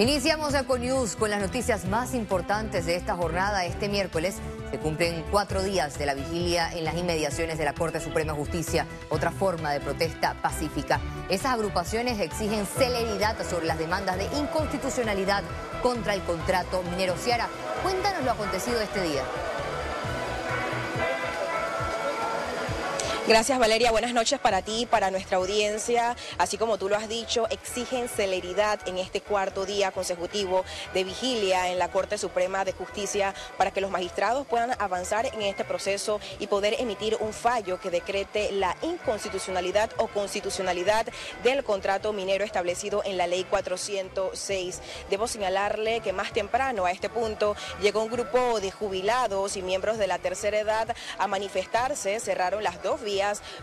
Iniciamos Econews con las noticias más importantes de esta jornada. Este miércoles se cumplen cuatro días de la vigilia en las inmediaciones de la Corte Suprema de Justicia, otra forma de protesta pacífica. Esas agrupaciones exigen celeridad sobre las demandas de inconstitucionalidad contra el contrato minero. Ciara, cuéntanos lo acontecido este día. Gracias Valeria, buenas noches para ti, para nuestra audiencia. Así como tú lo has dicho, exigen celeridad en este cuarto día consecutivo de vigilia en la Corte Suprema de Justicia para que los magistrados puedan avanzar en este proceso y poder emitir un fallo que decrete la inconstitucionalidad o constitucionalidad del contrato minero establecido en la ley 406. Debo señalarle que más temprano a este punto llegó un grupo de jubilados y miembros de la tercera edad a manifestarse, cerraron las dos vías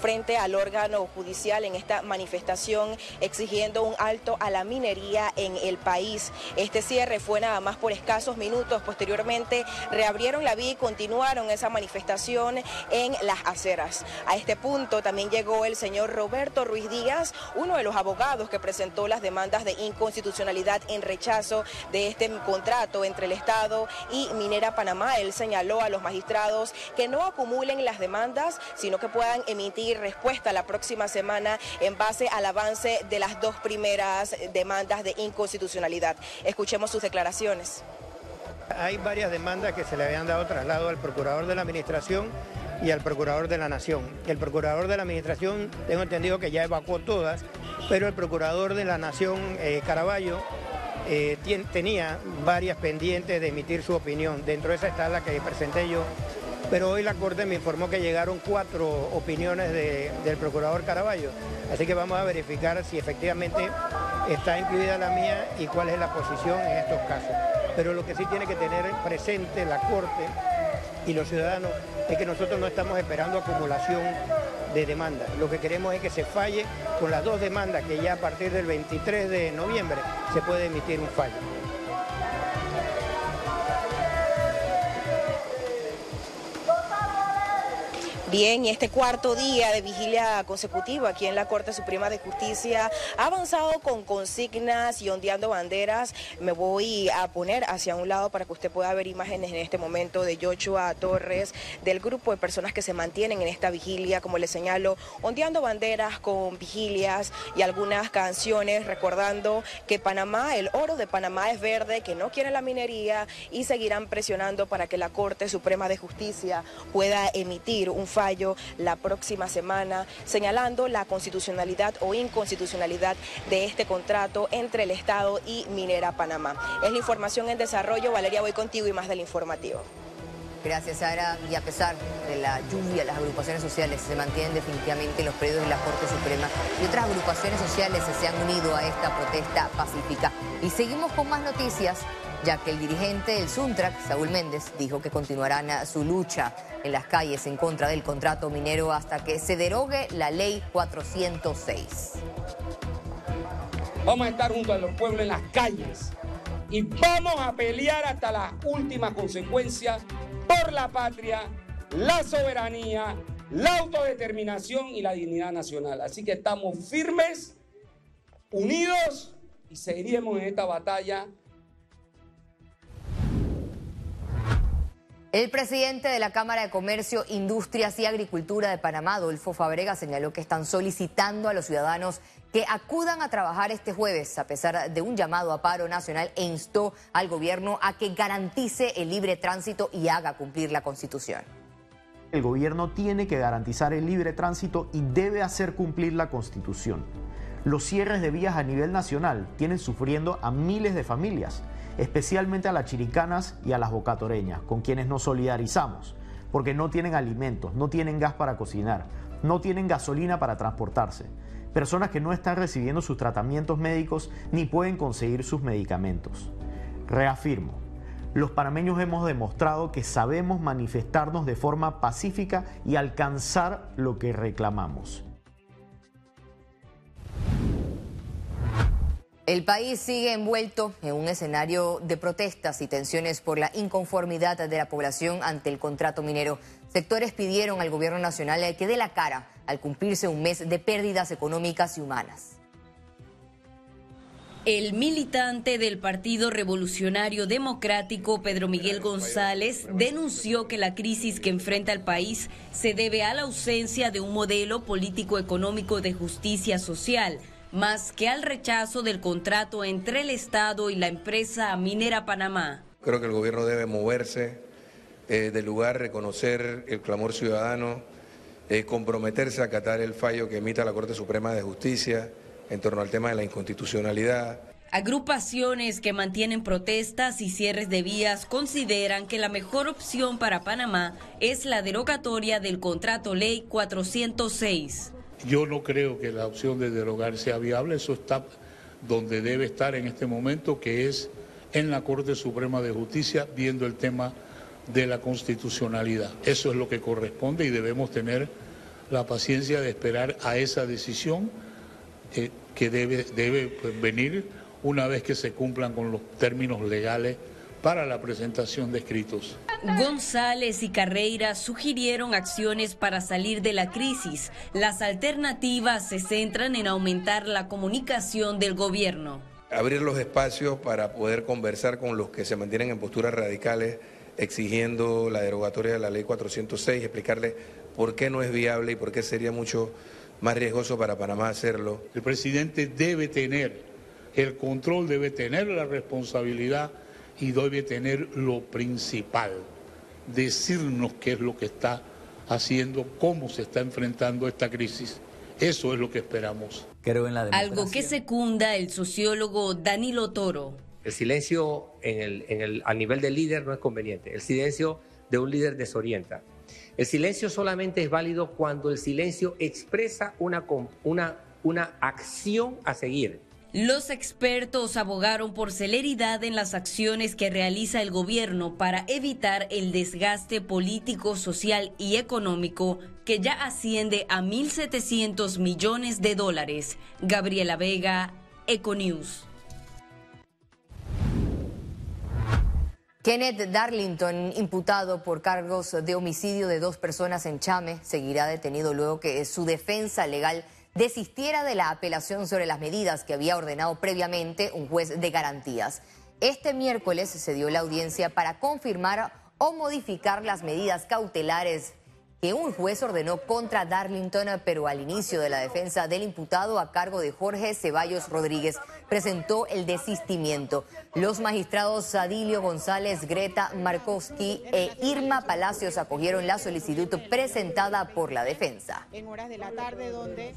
frente al órgano judicial en esta manifestación exigiendo un alto a la minería en el país. Este cierre fue nada más por escasos minutos. Posteriormente reabrieron la vía y continuaron esa manifestación en las aceras. A este punto también llegó el señor Roberto Ruiz Díaz, uno de los abogados que presentó las demandas de inconstitucionalidad en rechazo de este contrato entre el Estado y Minera Panamá. Él señaló a los magistrados que no acumulen las demandas, sino que puedan emitir respuesta la próxima semana en base al avance de las dos primeras demandas de inconstitucionalidad. Escuchemos sus declaraciones. Hay varias demandas que se le habían dado traslado al procurador de la administración y al procurador de la nación. El procurador de la administración, tengo entendido que ya evacuó todas, pero el procurador de la nación, eh, Caraballo, eh, tenía varias pendientes de emitir su opinión. Dentro de esa está la que presenté yo pero hoy la Corte me informó que llegaron cuatro opiniones del procurador Caraballo, así que vamos a verificar si efectivamente está incluida la mía y cuál es la posición en estos casos. Pero lo que sí tiene que tener presente la Corte y los ciudadanos es que nosotros no estamos esperando acumulación de demandas. Lo que queremos es que se falle con las dos demandas que ya a partir del 23 de noviembre se puede emitir un fallo. Bien, este cuarto día de vigilia consecutiva aquí en la Corte Suprema de Justicia ha avanzado con consignas y ondeando banderas. Me voy a poner hacia un lado para que usted pueda ver imágenes en este momento de Joshua Torres, del grupo de personas que se mantienen en esta vigilia, como les señalo, ondeando banderas con vigilias y algunas canciones recordando que Panamá, el oro de Panamá es verde, que no quiere la minería y seguirán presionando para que la Corte Suprema de Justicia pueda emitir un fallo la próxima semana señalando la constitucionalidad o inconstitucionalidad de este contrato entre el Estado y Minera Panamá. Es la información en desarrollo. Valeria, voy contigo y más del informativo. Gracias, Sara. Y a pesar de la lluvia, las agrupaciones sociales se mantienen definitivamente en los predios de la Corte Suprema y otras agrupaciones sociales se han unido a esta protesta pacífica. Y seguimos con más noticias ya que el dirigente del Suntrac, Saúl Méndez, dijo que continuarán su lucha en las calles en contra del contrato minero hasta que se derogue la ley 406. Vamos a estar junto a los pueblos en las calles y vamos a pelear hasta la última consecuencia por la patria, la soberanía, la autodeterminación y la dignidad nacional. Así que estamos firmes, unidos y seguiremos en esta batalla El presidente de la Cámara de Comercio, Industrias y Agricultura de Panamá, Adolfo Fabrega, señaló que están solicitando a los ciudadanos que acudan a trabajar este jueves, a pesar de un llamado a paro nacional, e instó al gobierno a que garantice el libre tránsito y haga cumplir la Constitución. El gobierno tiene que garantizar el libre tránsito y debe hacer cumplir la Constitución. Los cierres de vías a nivel nacional tienen sufriendo a miles de familias especialmente a las chiricanas y a las bocatoreñas, con quienes nos solidarizamos, porque no tienen alimentos, no tienen gas para cocinar, no tienen gasolina para transportarse, personas que no están recibiendo sus tratamientos médicos ni pueden conseguir sus medicamentos. Reafirmo, los panameños hemos demostrado que sabemos manifestarnos de forma pacífica y alcanzar lo que reclamamos. El país sigue envuelto en un escenario de protestas y tensiones por la inconformidad de la población ante el contrato minero. Sectores pidieron al gobierno nacional que dé la cara al cumplirse un mes de pérdidas económicas y humanas. El militante del Partido Revolucionario Democrático, Pedro Miguel González, denunció que la crisis que enfrenta el país se debe a la ausencia de un modelo político-económico de justicia social, más que al rechazo del contrato entre el Estado y la empresa minera Panamá. Creo que el gobierno debe moverse eh, del lugar, reconocer el clamor ciudadano, eh, comprometerse a acatar el fallo que emita la Corte Suprema de Justicia en torno al tema de la inconstitucionalidad. Agrupaciones que mantienen protestas y cierres de vías consideran que la mejor opción para Panamá es la derogatoria del contrato ley 406. Yo no creo que la opción de derogar sea viable, eso está donde debe estar en este momento, que es en la Corte Suprema de Justicia, viendo el tema de la constitucionalidad. Eso es lo que corresponde y debemos tener la paciencia de esperar a esa decisión eh, que debe, pues, venir una vez que se cumplan con los términos legales para la presentación de escritos. González y Carreira sugirieron acciones para salir de la crisis. Las alternativas se centran en aumentar la comunicación del gobierno. Abrir los espacios para poder conversar con los que se mantienen en posturas radicales exigiendo la derogatoria de la ley 406, explicarle por qué no es viable y por qué sería mucho más riesgoso para Panamá hacerlo. El presidente debe tener el control, debe tener la responsabilidad y debe tener lo principal, decirnos qué es lo que está haciendo, cómo se está enfrentando esta crisis. Eso es lo que esperamos. Creo en la Algo que secunda el sociólogo Danilo Toro. El silencio en el, en el, a nivel del líder no es conveniente. El silencio de un líder desorienta. El silencio solamente es válido cuando el silencio expresa una, una, una acción a seguir. Los expertos abogaron por celeridad en las acciones que realiza el gobierno para evitar el desgaste político, social y económico que ya asciende a 1.700 millones de dólares. Gabriela Vega, Econews. Kenneth Darlington, imputado por cargos de homicidio de dos personas en Chame, seguirá detenido luego que su defensa legal desistiera de la apelación sobre las medidas que había ordenado previamente un juez de garantías. Este miércoles se dio la audiencia para confirmar o modificar las medidas cautelares que un juez ordenó contra Darlington, pero al inicio de la defensa del imputado a cargo de Jorge Ceballos Rodríguez presentó el desistimiento. Los magistrados Sadilio González, Greta Markowski e Irma Palacios acogieron la solicitud presentada por la defensa. En horas de la tarde donde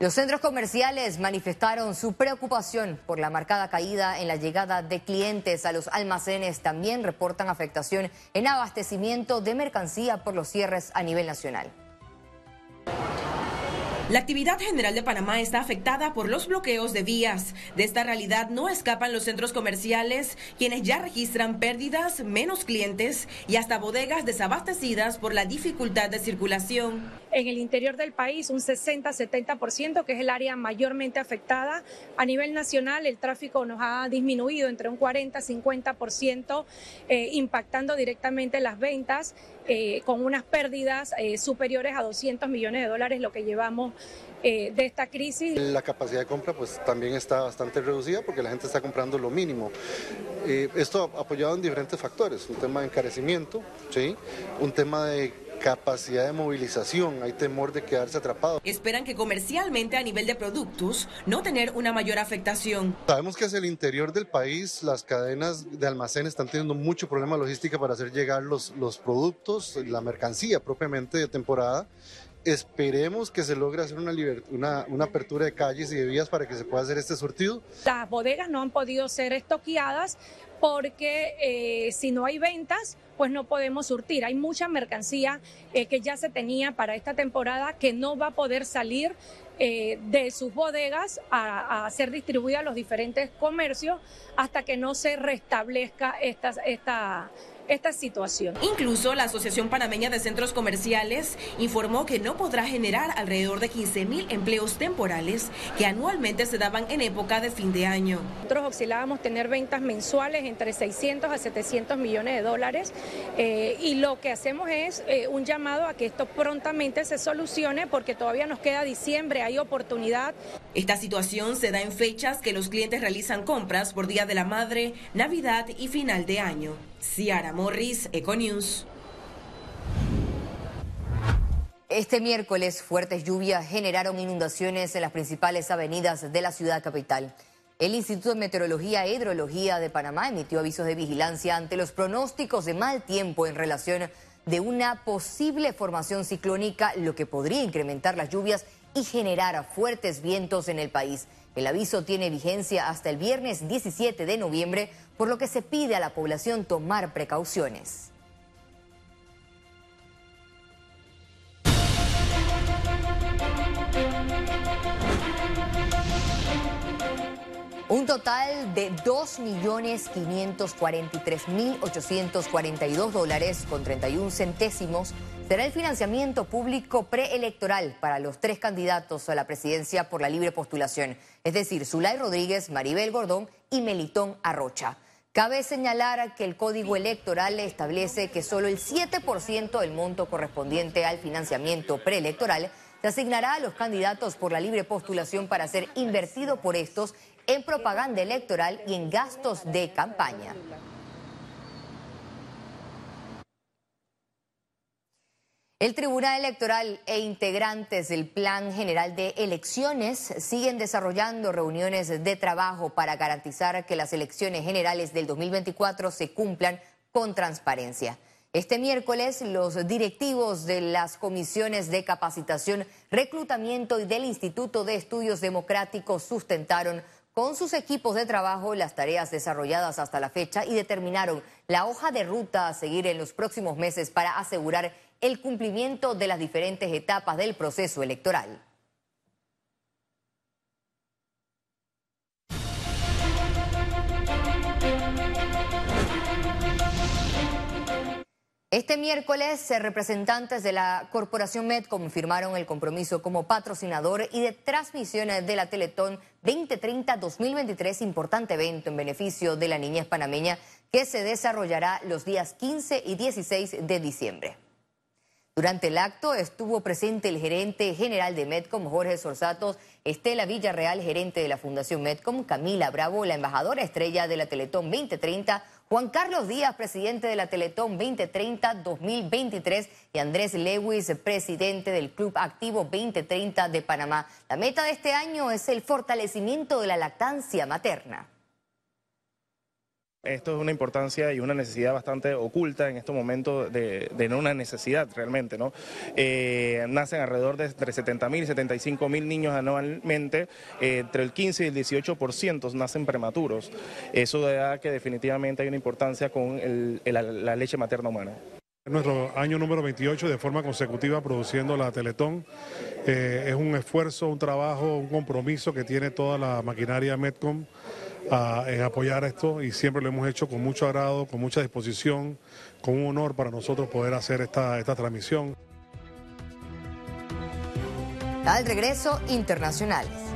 los centros comerciales manifestaron su preocupación por la marcada caída en la llegada de clientes a los almacenes. También reportan afectación en abastecimiento de mercancía por los cierres a nivel nacional. La actividad general de Panamá está afectada por los bloqueos de vías. De esta realidad no escapan los centros comerciales, quienes ya registran pérdidas, menos clientes y hasta bodegas desabastecidas por la dificultad de circulación. En el interior del país, un 60-70%, que es el área mayormente afectada. A nivel nacional, el tráfico nos ha disminuido entre un 40-50%, eh, impactando directamente las ventas. Eh, con unas pérdidas eh, superiores a 200 millones de dólares, lo que llevamos eh, de esta crisis. La capacidad de compra pues también está bastante reducida porque la gente está comprando lo mínimo. esto apoyado en diferentes factores, un tema de encarecimiento, ¿sí? un tema de capacidad de movilización, hay temor de quedarse atrapado. Esperan que comercialmente a nivel de productos no tener una mayor afectación. Sabemos que hacia el interior del país las cadenas de almacén están teniendo mucho problema logística para hacer llegar los, los productos, la mercancía propiamente de temporada. Esperemos que se logre hacer una, una, una, apertura de calles y de vías para que se pueda hacer este surtido. Las bodegas no han podido ser estoqueadas porque eh, si no hay ventas, pues no podemos surtir. Hay mucha mercancía eh, que ya se tenía para esta temporada que no va a poder salir eh, de sus bodegas a, ser distribuida a los diferentes comercios hasta que no se restablezca esta, esta, esta situación. Incluso la Asociación Panameña de Centros Comerciales informó que no podrá generar alrededor de 15 mil empleos temporales que anualmente se daban en época de fin de año. Nosotros oscilábamos tener ventas mensuales entre 600 a 700 millones de dólares eh, y lo que hacemos es eh, un llamado a que esto prontamente se solucione porque todavía nos queda diciembre, hay oportunidad. Esta situación se da en fechas que los clientes realizan compras por Día de la Madre, Navidad y final de año. Ciara Morris, Econews. Este miércoles, fuertes lluvias generaron inundaciones en las principales avenidas de la ciudad capital. El Instituto de Meteorología e Hidrología de Panamá emitió avisos de vigilancia ante los pronósticos de mal tiempo en relación de una posible formación ciclónica, lo que podría incrementar las lluvias y generar fuertes vientos en el país. El aviso tiene vigencia hasta el viernes 17 de noviembre, por lo que se pide a la población tomar precauciones. Un total de 2.543.842 dólares con 31 centésimos será el financiamiento público preelectoral para los tres candidatos a la presidencia por la libre postulación, es decir, Zulay Rodríguez, Maribel Gordón y Melitón Arrocha. Cabe señalar que el código electoral establece que solo el 7% del monto correspondiente al financiamiento preelectoral se asignará a los candidatos por la libre postulación para ser invertido por estos en propaganda electoral y en gastos de campaña. El Tribunal Electoral e integrantes del Plan General de Elecciones siguen desarrollando reuniones de trabajo para garantizar que las elecciones generales del 2024 se cumplan con transparencia. Este miércoles, los directivos de las comisiones de capacitación, reclutamiento y del Instituto de Estudios Democráticos sustentaron con sus equipos de trabajo las tareas desarrolladas hasta la fecha y determinaron la hoja de ruta a seguir en los próximos meses para asegurar el cumplimiento de las diferentes etapas del proceso electoral. Este miércoles, representantes de la Corporación Med confirmaron el compromiso como patrocinador y de transmisión de la Teletón 2030-2023, importante evento en beneficio de la niñez panameña que se desarrollará los días 15 y 16 de diciembre. Durante el acto estuvo presente el gerente general de Medcom, Jorge Sorsatos, Estela Villarreal, gerente de la Fundación Medcom, Camila Bravo, la embajadora estrella de la Teletón 2030, Juan Carlos Díaz, presidente de la Teletón 2030-2023 y Andrés Lewis, presidente del Club Activo 2030 de Panamá. La meta de este año es el fortalecimiento de la lactancia materna. Esto es una importancia y una necesidad bastante oculta en estos momentos de, no una necesidad realmente. ¿no? Eh, nacen alrededor de entre 70 mil y 75 mil niños anualmente, eh, entre el 15 y el 18% nacen prematuros. Eso da que definitivamente hay una importancia con la, leche materna humana. Nuestro año número 28 de forma consecutiva produciendo la Teletón. Eh, es un esfuerzo, un trabajo, un compromiso que tiene toda la maquinaria Metcom en apoyar esto y siempre lo hemos hecho con mucho agrado, con mucha disposición, con un honor para nosotros poder hacer esta, esta transmisión. Al regreso, internacionales.